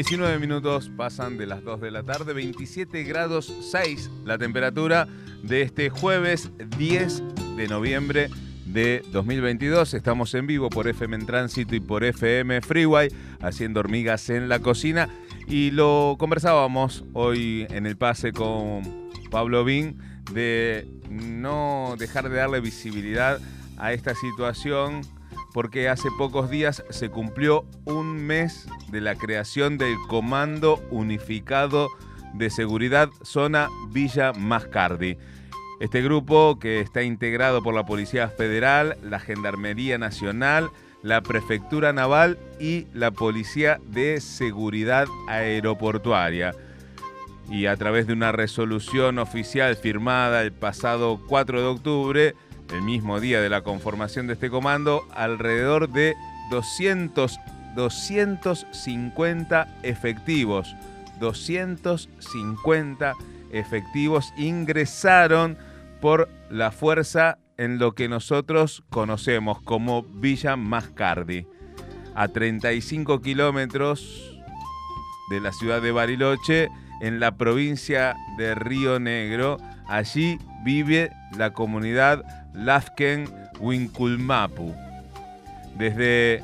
19 minutos pasan de las 2 de la tarde, 27 grados 6 la temperatura de este jueves 10 de noviembre de 2022. Estamos en vivo por FM en Tránsito y por FM Freeway, haciendo hormigas en la cocina. Y lo conversábamos hoy en el pase con Pablo Bin de no dejar de darle visibilidad a esta situación porque hace pocos días se cumplió un mes de la creación del Comando Unificado de Seguridad Zona Villa Mascardi. Este grupo, que está integrado por la Policía Federal, la Gendarmería Nacional, la Prefectura Naval y la Policía de Seguridad Aeroportuaria. Y a través de una resolución oficial firmada el pasado 4 de octubre, el mismo día de la conformación de este comando, alrededor de 200, 250 efectivos, 250 efectivos ingresaron por la fuerza en lo que nosotros conocemos como Villa Mascardi, a 35 kilómetros de la ciudad de Bariloche, en la provincia de Río Negro. Allí vive la comunidad Lazken Winculmapu. Desde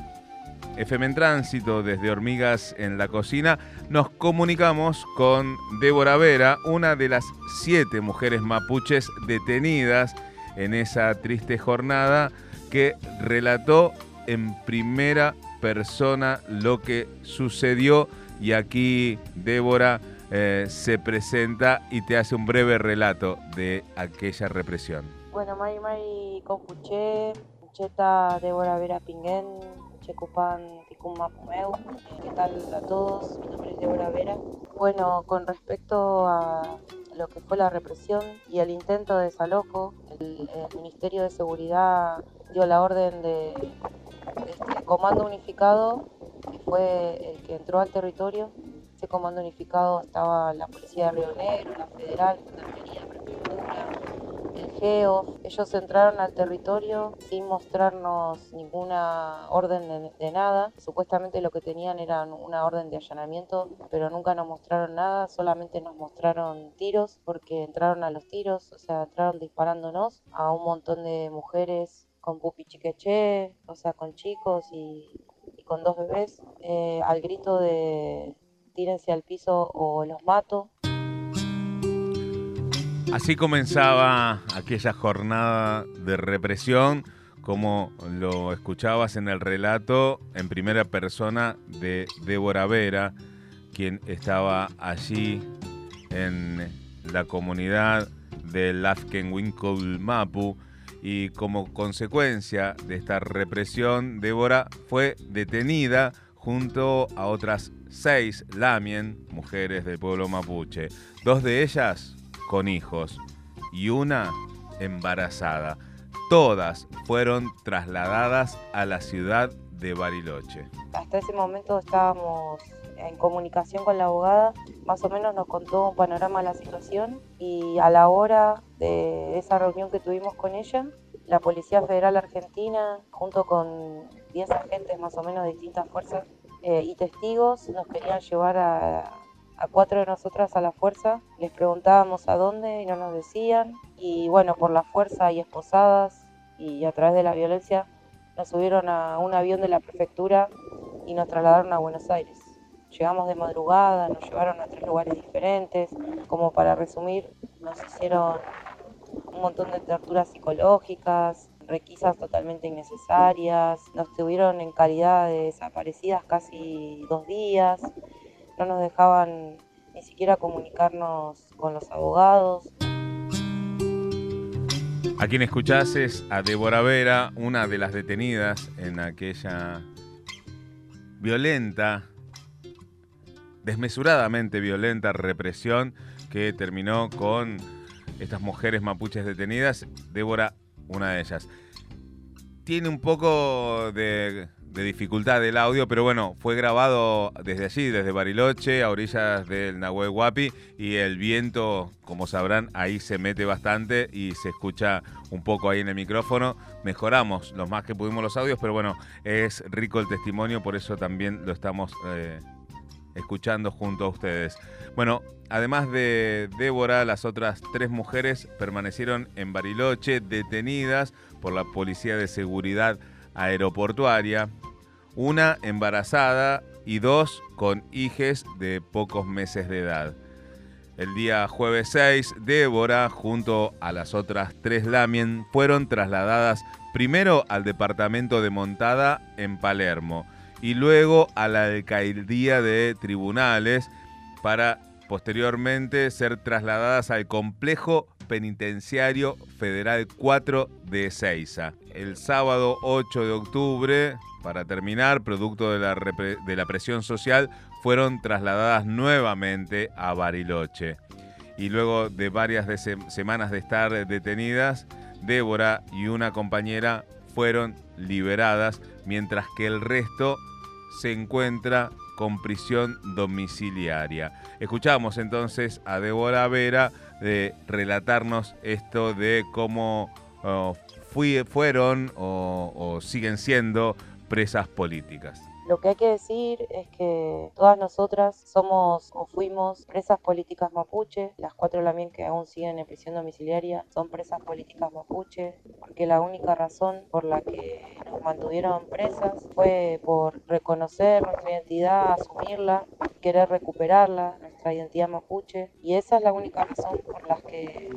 FM en Tránsito, desde Hormigas en la Cocina, nos comunicamos con Débora Vera, una de las siete mujeres mapuches detenidas en esa triste jornada que relató en primera persona lo que sucedió y aquí Débora eh, se presenta y te hace un breve relato de aquella represión. Bueno, Mai Mai Concuché, Cheta Débora Vera Pinguén, Checupan Ticumapumeu. ¿Qué tal a todos? Mi nombre es Débora Vera. Bueno, con respecto a lo que fue la represión y el intento de desalojo, el, el Ministerio de Seguridad dio la orden de este comando unificado, que fue el que entró al territorio. Ese comando unificado estaba la Policía de Río Negro, la Federal, la Gendarmería, Prefectura, el GEO. Ellos entraron al territorio sin mostrarnos ninguna orden de, nada. Supuestamente lo que tenían era una orden de allanamiento, pero nunca nos mostraron nada, solamente nos mostraron tiros, porque entraron a los tiros, o sea, entraron disparándonos a un montón de mujeres con pupi chiqueche, o sea, con chicos y, y con dos bebés, eh, al grito de tírense al piso o los mato. Así comenzaba aquella jornada de represión, como lo escuchabas en el relato en primera persona de Débora Vera, quien estaba allí en la comunidad de Lafkenwinkel Mapu y como consecuencia de esta represión, Débora fue detenida junto a otras seis Lamien, mujeres del pueblo mapuche, dos de ellas con hijos y una embarazada. Todas fueron trasladadas a la ciudad de Bariloche. Hasta ese momento estábamos en comunicación con la abogada, más o menos nos contó un panorama de la situación y a la hora de esa reunión que tuvimos con ella, la Policía Federal Argentina, junto con 10 agentes más o menos de distintas fuerzas eh, y testigos, nos querían llevar a, a cuatro de nosotras a la fuerza, les preguntábamos a dónde y no nos decían. Y bueno, por la fuerza y esposadas y a través de la violencia, nos subieron a un avión de la prefectura y nos trasladaron a Buenos Aires. Llegamos de madrugada, nos llevaron a tres lugares diferentes. Como para resumir, nos hicieron un montón de torturas psicológicas, requisas totalmente innecesarias. Nos tuvieron en calidad de desaparecidas casi dos días no nos dejaban ni siquiera comunicarnos con los abogados. A quien escuchás es a Débora Vera, una de las detenidas en aquella violenta, desmesuradamente violenta represión que terminó con estas mujeres mapuches detenidas. Débora, una de ellas. Tiene un poco de de dificultad del audio, pero bueno, fue grabado desde allí, desde Bariloche, a orillas del Nahuel Huapi, y el viento, como sabrán, ahí se mete bastante y se escucha un poco ahí en el micrófono. Mejoramos lo más que pudimos los audios, pero bueno, es rico el testimonio, por eso también lo estamos eh, escuchando junto a ustedes. Bueno, además de Débora, las otras tres mujeres permanecieron en Bariloche detenidas por la Policía de Seguridad Aeroportuaria, una embarazada y dos con hijes de pocos meses de edad. El día jueves 6, Débora, junto a las otras tres Lamien, fueron trasladadas primero al departamento de Montada en Palermo y luego a la alcaldía de tribunales para posteriormente ser trasladadas al complejo penitenciario federal 4 de Ezeiza. El sábado 8 de octubre, para terminar, producto de la, de la presión social, fueron trasladadas nuevamente a Bariloche. Y luego de varias semanas de estar detenidas, Débora y una compañera fueron liberadas, mientras que el resto se encuentra con prisión domiciliaria. Escuchamos entonces a Débora Vera de relatarnos esto de cómo oh, fueron o siguen siendo presas políticas. Lo que hay que decir es que todas nosotras somos o fuimos presas políticas mapuche, las cuatro también que aún siguen en prisión domiciliaria son presas políticas mapuche, porque la única razón por la que nos mantuvieron presas fue por reconocer nuestra identidad, asumirla, querer recuperarla, nuestra identidad mapuche, y esa es la única razón por la que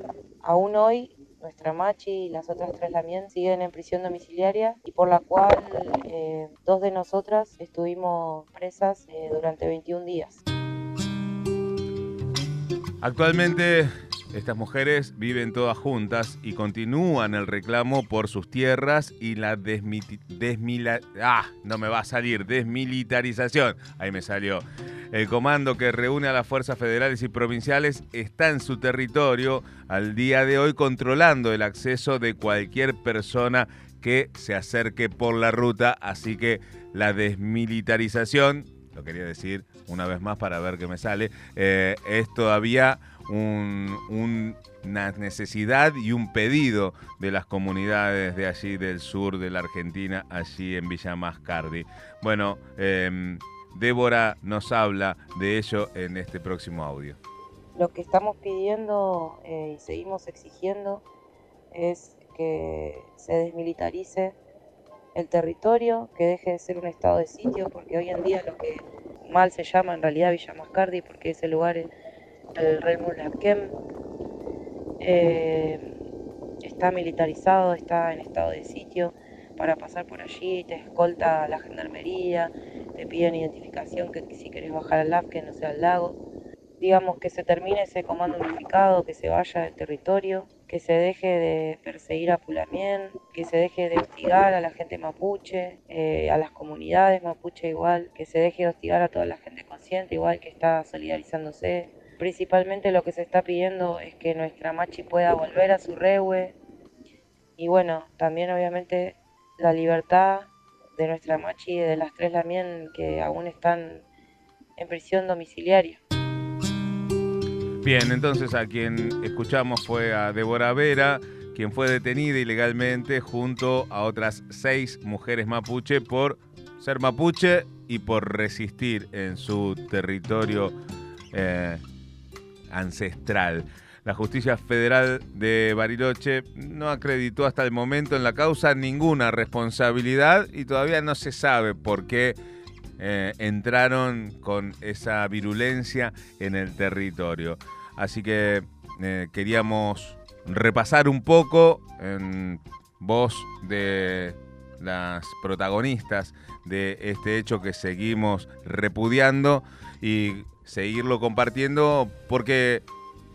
aún hoy nuestra Machi y las otras tres también siguen en prisión domiciliaria y por la cual eh, dos de nosotras estuvimos presas eh, durante 21 días. Actualmente estas mujeres viven todas juntas y continúan el reclamo por sus tierras y la desmila ah, no me va a salir, desmilitarización. Ahí me salió. El comando que reúne a las fuerzas federales y provinciales está en su territorio al día de hoy controlando el acceso de cualquier persona que se acerque por la ruta, así que la desmilitarización, lo quería decir una vez más para ver qué me sale, eh, es todavía una necesidad y un pedido de las comunidades de allí del sur de la Argentina, allí en Villa Mascardi. Bueno, em, Débora nos habla de ello en este próximo audio. Lo que estamos pidiendo eh, y seguimos exigiendo es que se desmilitarice el territorio, que deje de ser un estado de sitio, porque hoy en día lo que mal se llama en realidad Villa Mascardi, porque ese lugar es el Lapkem, eh, está militarizado, está en estado de sitio. Para pasar por allí te escolta la gendarmería, te identificación que si querés bajar al que no sea al lago. Digamos que se termine ese comando unificado, que se vaya del territorio, que se deje de perseguir a Pulamien, que se deje de hostigar a la gente mapuche, eh, a las comunidades mapuche igual, que se deje de hostigar a toda la gente consciente igual que está solidarizándose, Principalmente lo que se está pidiendo es que nuestra machi pueda volver a su rewe y bueno, también obviamente la libertad de nuestra machi y de las tres también que aún están en prisión domiciliaria. Bien, entonces a quien escuchamos fue a Débora Vera, quien fue detenida ilegalmente junto a otras seis mujeres mapuche por ser mapuche y por resistir en su territorio eh, ancestral. La justicia federal de Bariloche no acreditó hasta el momento en la causa ninguna responsabilidad y todavía no se sabe por qué eh, entraron con esa virulencia en el territorio. Así que eh, queríamos repasar un poco en voz de las protagonistas de este hecho que seguimos repudiando y seguirlo compartiendo porque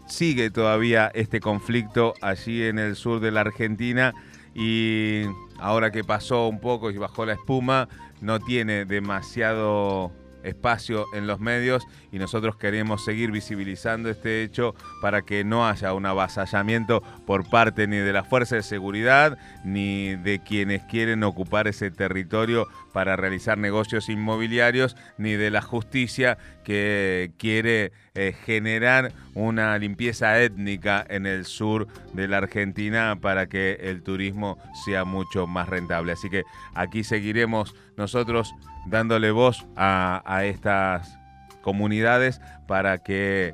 sigue todavía este conflicto allí en el sur de la Argentina y ahora que pasó un poco y bajó la espuma, no tiene demasiado espacio en los medios y nosotros queremos seguir visibilizando este hecho para que no haya un avasallamiento por parte ni de la fuerza de seguridad ni de quienes quieren ocupar ese territorio para realizar negocios inmobiliarios ni de la justicia que quiere eh, generar una limpieza étnica en el sur de la Argentina para que el turismo sea mucho más rentable. Así que aquí seguiremos nosotros dándole voz a, estas comunidades para que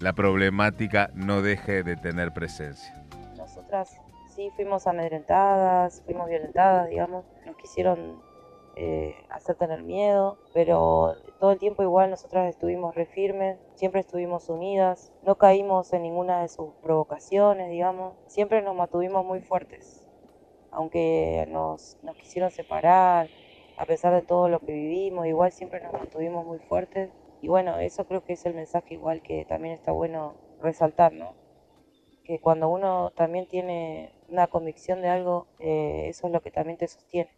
la problemática no deje de tener presencia. Nosotras sí fuimos amedrentadas, fuimos violentadas, digamos, nos quisieron eh, hacer tener miedo, pero todo el tiempo igual nosotras estuvimos re firmes, siempre estuvimos unidas, no caímos en ninguna de sus provocaciones, digamos, siempre nos mantuvimos muy fuertes, aunque nos, nos quisieron separar, a pesar de todo lo que vivimos, igual siempre nos mantuvimos muy fuertes. Y bueno, eso creo que es el mensaje igual que también está bueno resaltar, ¿no? Que cuando uno también tiene una convicción de algo, eh, eso es lo que también te sostiene.